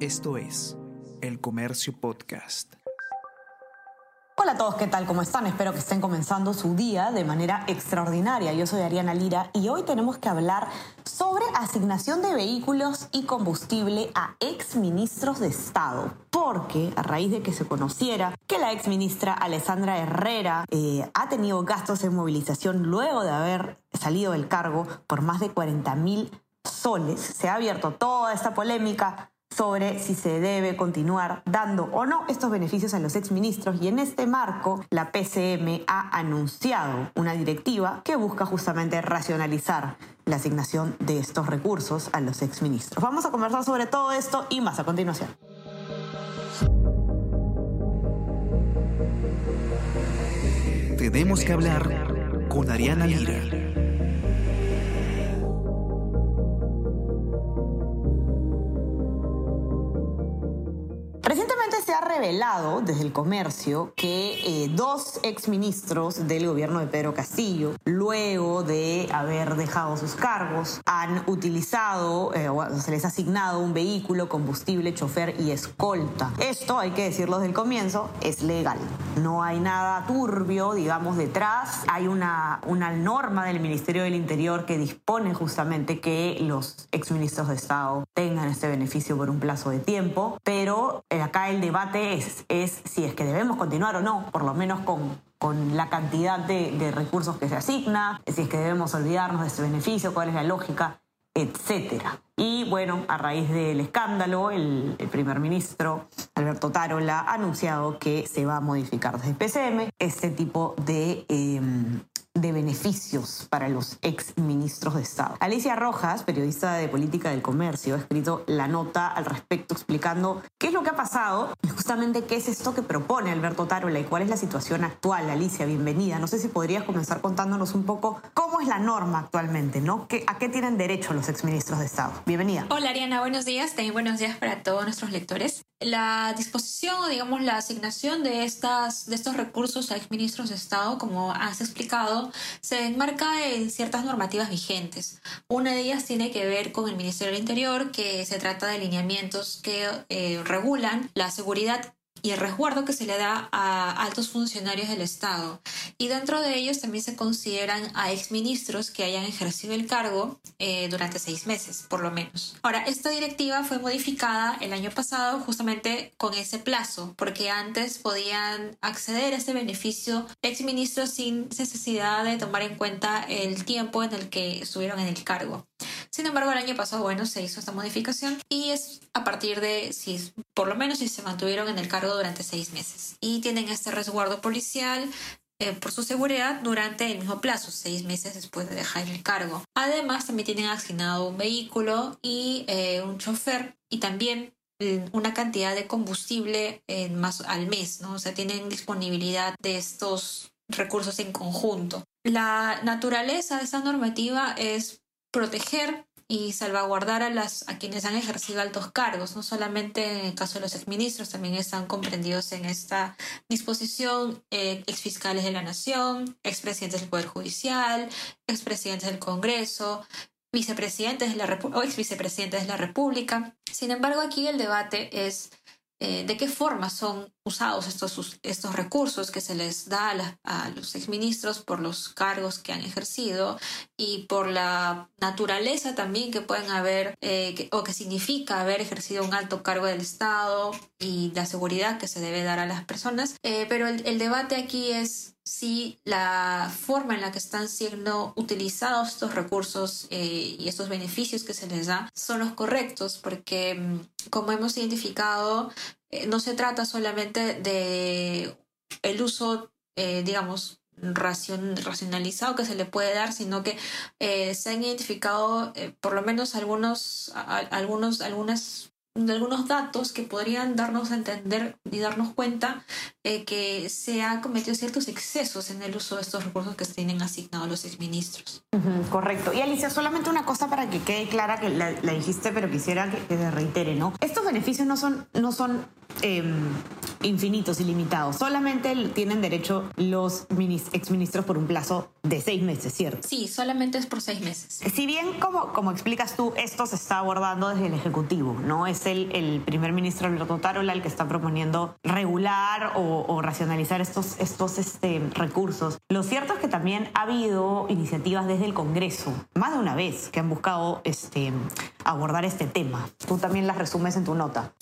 Esto es El Comercio Podcast. Hola a todos, ¿qué tal? ¿Cómo están? Espero que estén comenzando su día de manera extraordinaria. Yo soy Ariana Lira y hoy tenemos que hablar sobre asignación de vehículos y combustible a exministros de Estado. Porque a raíz de que se conociera que la exministra Alessandra Herrera eh, ha tenido gastos en movilización luego de haber salido del cargo por más de 40 mil soles, se ha abierto toda esta polémica sobre si se debe continuar dando o no estos beneficios a los exministros y en este marco la PCM ha anunciado una directiva que busca justamente racionalizar la asignación de estos recursos a los exministros. Vamos a conversar sobre todo esto y más a continuación. Tenemos que hablar con Ariana Lira. Revelado desde el comercio que eh, dos exministros del gobierno de Pedro Castillo, luego de haber dejado sus cargos, han utilizado eh, o se les ha asignado un vehículo, combustible, chofer y escolta. Esto, hay que decirlo desde el comienzo, es legal. No hay nada turbio, digamos, detrás. Hay una, una norma del Ministerio del Interior que dispone justamente que los exministros de Estado tengan este beneficio por un plazo de tiempo, pero eh, acá el debate es, si es que debemos continuar o no, por lo menos con, con la cantidad de, recursos que se asigna, si es que debemos olvidarnos de ese beneficio, cuál es la lógica, etcétera. Y bueno, a raíz del escándalo, el, primer ministro Alberto Tarola ha anunciado que se va a modificar desde PCM este tipo de em, de beneficios para los ex ministros de Estado. Alicia Rojas, periodista de política del comercio, ha escrito la nota al respecto explicando qué es lo que ha pasado y justamente qué es esto que propone Alberto Tarola y cuál es la situación actual. Alicia, bienvenida. No sé si podrías comenzar contándonos un poco cómo es la norma actualmente, ¿no? ¿A qué tienen derecho los ex ministros de Estado? Bienvenida. Hola Ariana, buenos días. También buenos días para todos nuestros lectores. La disposición o digamos la asignación de, estas, de estos recursos a exministros de Estado, como has explicado, se enmarca en ciertas normativas vigentes. Una de ellas tiene que ver con el Ministerio del Interior, que se trata de lineamientos que eh, regulan la seguridad y el resguardo que se le da a altos funcionarios del Estado. Y dentro de ellos también se consideran a exministros que hayan ejercido el cargo eh, durante seis meses, por lo menos. Ahora, esta directiva fue modificada el año pasado justamente con ese plazo, porque antes podían acceder a ese beneficio exministros sin necesidad de tomar en cuenta el tiempo en el que estuvieron en el cargo. Sin embargo, el año pasado, bueno, se hizo esta modificación y es a partir de si, por lo menos si se mantuvieron en el cargo durante seis meses y tienen este resguardo policial eh, por su seguridad durante el mismo plazo, seis meses después de dejar el cargo. Además, también tienen asignado un vehículo y eh, un chofer y también eh, una cantidad de combustible más al mes, ¿no? O sea, tienen disponibilidad de estos recursos en conjunto. La naturaleza de esta normativa es proteger y salvaguardar a, las, a quienes han ejercido altos cargos, no solamente en el caso de los exministros, también están comprendidos en esta disposición eh, exfiscales de la Nación, expresidentes del Poder Judicial, expresidentes del Congreso, vicepresidentes de la o exvicepresidentes de la República. Sin embargo, aquí el debate es eh, de qué forma son usados estos, estos recursos que se les da a, los exministros por los cargos que han ejercido y por la naturaleza también que pueden haber eh, o que significa haber ejercido un alto cargo del Estado y la seguridad que se debe dar a las personas. Eh, pero el, debate aquí es si la forma en la que están siendo utilizados estos recursos eh, y estos beneficios que se les da son los correctos, porque mm, como hemos identificado, no se trata solamente de el uso, eh, digamos, racionalizado que se le puede dar, sino que se han identificado por lo menos algunos, algunos, algunas algunos datos que podrían darnos a entender y darnos cuenta eh, que se han cometido ciertos excesos en el uso de estos recursos que se tienen asignados los exministros. correcto. Y Alicia, solamente una cosa para que quede clara que la, dijiste, pero quisiera que, se reitere, ¿no? Estos beneficios no son, no son em, infinitos, ilimitados. Solamente tienen derecho los exministros por un plazo de seis meses, ¿cierto? Sí, solamente es por seis meses. Si bien, como, como explicas tú, esto se está abordando desde el Ejecutivo, ¿no? Es el, el primer ministro Alberto Tarola el que está proponiendo regular o, racionalizar estos, estos este, recursos. Lo cierto es que también ha habido iniciativas desde el Congreso, más de una vez, que han buscado este, abordar este tema. Tú también las resumes en tu nota.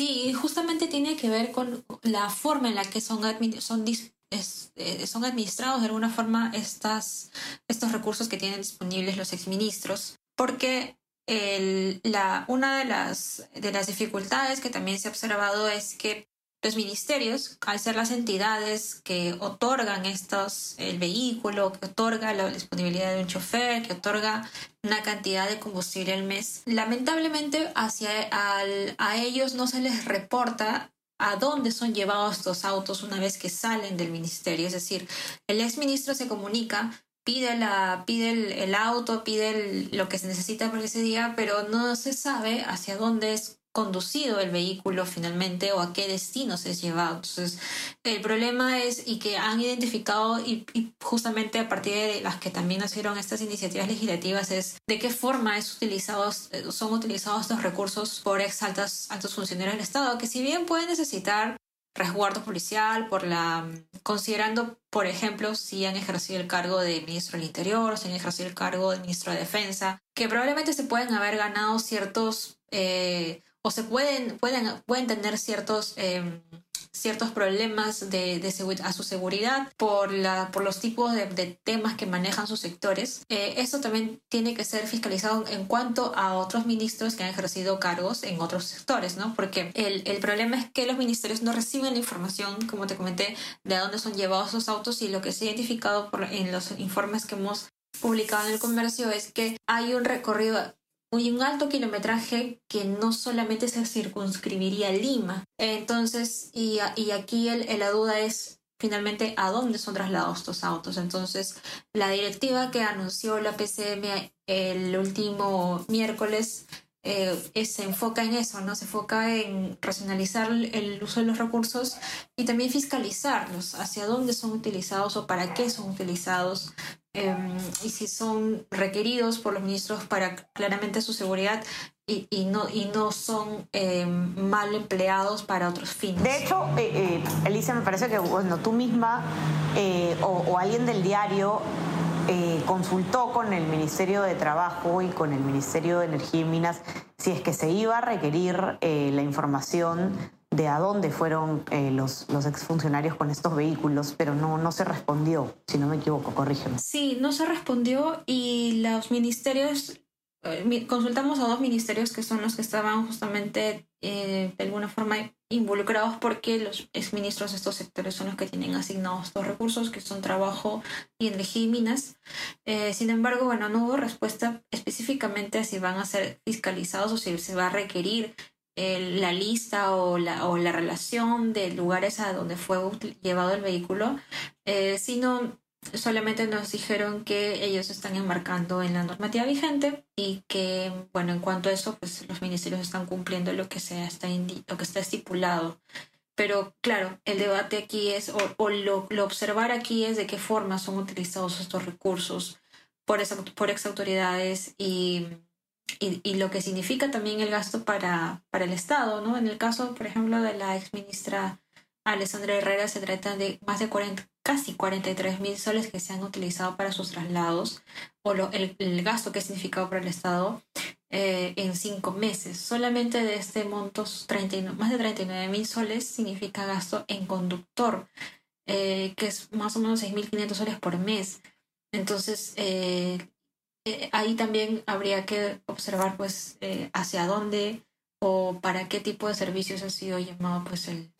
Sí, justamente tiene que ver con la forma en la que son, son, eh, son administrados de alguna forma estas, estos recursos que tienen disponibles los exministros, porque el, la, una de las, de las dificultades que también se ha observado es que los ministerios, al ser las entidades que otorgan estos, el vehículo, que otorga la disponibilidad de un chofer, que otorga una cantidad de combustible al mes, lamentablemente hacia a ellos no se les reporta a dónde son llevados estos autos una vez que salen del ministerio. Es decir, el exministro se comunica, pide, la, pide el, auto, pide lo que se necesita para ese día, pero no se sabe hacia dónde es conducido el vehículo finalmente o a qué destino se es llevado. Entonces, el problema es y que han identificado y, justamente a partir de las que también nacieron estas iniciativas legislativas es de qué forma es utilizados, son utilizados estos recursos por ex altos funcionarios del Estado, que si bien pueden necesitar resguardo policial, por la considerando, por ejemplo, si han ejercido el cargo de ministro del Interior, si han ejercido el cargo de ministro de Defensa, que probablemente se pueden haber ganado ciertos eh, o se pueden, pueden, pueden tener ciertos, em, ciertos problemas de, de a su seguridad por, la, por los tipos de, temas que manejan sus sectores. Eh, eso también tiene que ser fiscalizado en cuanto a otros ministros que han ejercido cargos en otros sectores, ¿no? Porque el, el problema es que los ministerios no reciben la información, como te comenté, de a dónde son llevados esos autos y lo que se ha identificado por, en los informes que hemos publicado en el comercio es que hay un recorrido y un alto kilometraje que no solamente se circunscribiría a Lima. Entonces, y, y aquí el, la duda es finalmente a dónde son trasladados estos autos. Entonces, la directiva que anunció la PCM el último miércoles eh, se enfoca en eso, ¿no? Se enfoca en racionalizar el uso de los recursos y también fiscalizarlos, hacia dónde son utilizados o para qué son utilizados em, y si son requeridos por los ministros para claramente su seguridad y, y no, y no son em, mal empleados para otros fines. De hecho, eh, eh, Elisa, me parece que bueno, tú misma o, o alguien del diario eh, consultó con el Ministerio de Trabajo y con el Ministerio de Energía y Minas si es que se iba a requerir eh, la información de a dónde fueron eh, los, los exfuncionarios con estos vehículos, pero no, no se respondió, si no me equivoco, corrígeme. Sí, no se respondió y los ministerios, consultamos a dos ministerios que son los que estaban justamente de alguna forma involucrados porque los exministros de estos sectores son los que tienen asignados estos recursos, que son trabajo y energía y minas. Eh, sin embargo, bueno, no hubo respuesta específicamente a si van a ser fiscalizados o si se va a requerir la lista o la, o la relación de lugares a donde fue llevado el vehículo, eh, sino solamente nos dijeron que ellos están enmarcando en la normativa vigente y que, bueno, en cuanto a eso, pues los ministerios están cumpliendo lo que, se está, lo que está estipulado. Pero claro, el debate aquí es, o, lo, lo, observar aquí es de qué forma son utilizados estos recursos por, esa, por ex autoridades y, y, y, lo que significa también el gasto para, para el Estado, ¿no? En el caso, por ejemplo, de la ex ministra Alessandra Herrera se trata de más de 40, casi 43 mil soles que se han utilizado para sus traslados o el, gasto que ha significado para el Estado eh, en cinco meses. Solamente de este monto, 30, más de 39 mil soles significa gasto en conductor, eh, que es más o menos 6.500 soles por mes. Entonces, eh, ahí también habría que observar pues hacia dónde o para qué tipo de servicios ha sido llamado pues el,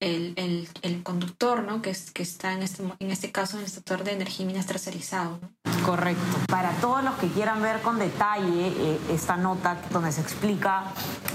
el, el, el conductor, ¿no? Que, es, que está en este, en este caso en el sector de energía y minas tercerizado. Correcto. Para todos los que quieran ver con detalle eh, esta nota donde se explica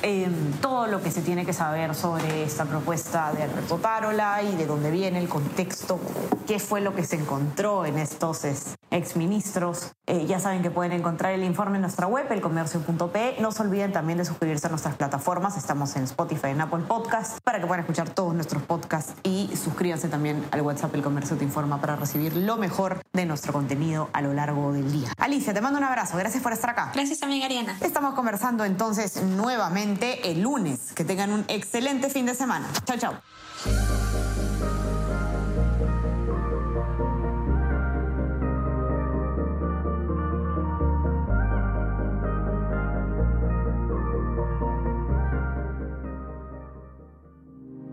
eh, todo lo que se tiene que saber sobre esta propuesta de Alberto Tarola y de dónde viene el contexto, qué fue lo que se encontró en estos exministros, eh, ya saben que pueden encontrar el informe en nuestra web, elcomercio.pe. No se olviden también de suscribirse a nuestras plataformas. Estamos en Spotify, en Apple Podcast, para que puedan escuchar todos nuestros podcasts y suscríbanse también al WhatsApp El Comercio Te Informa para recibir lo mejor de nuestro contenido a lo largo del día. Alicia, te mando un abrazo. Gracias por estar acá. Gracias también, Ariana. Estamos conversando entonces nuevamente el lunes. Que tengan un excelente fin de semana. Chao, chao.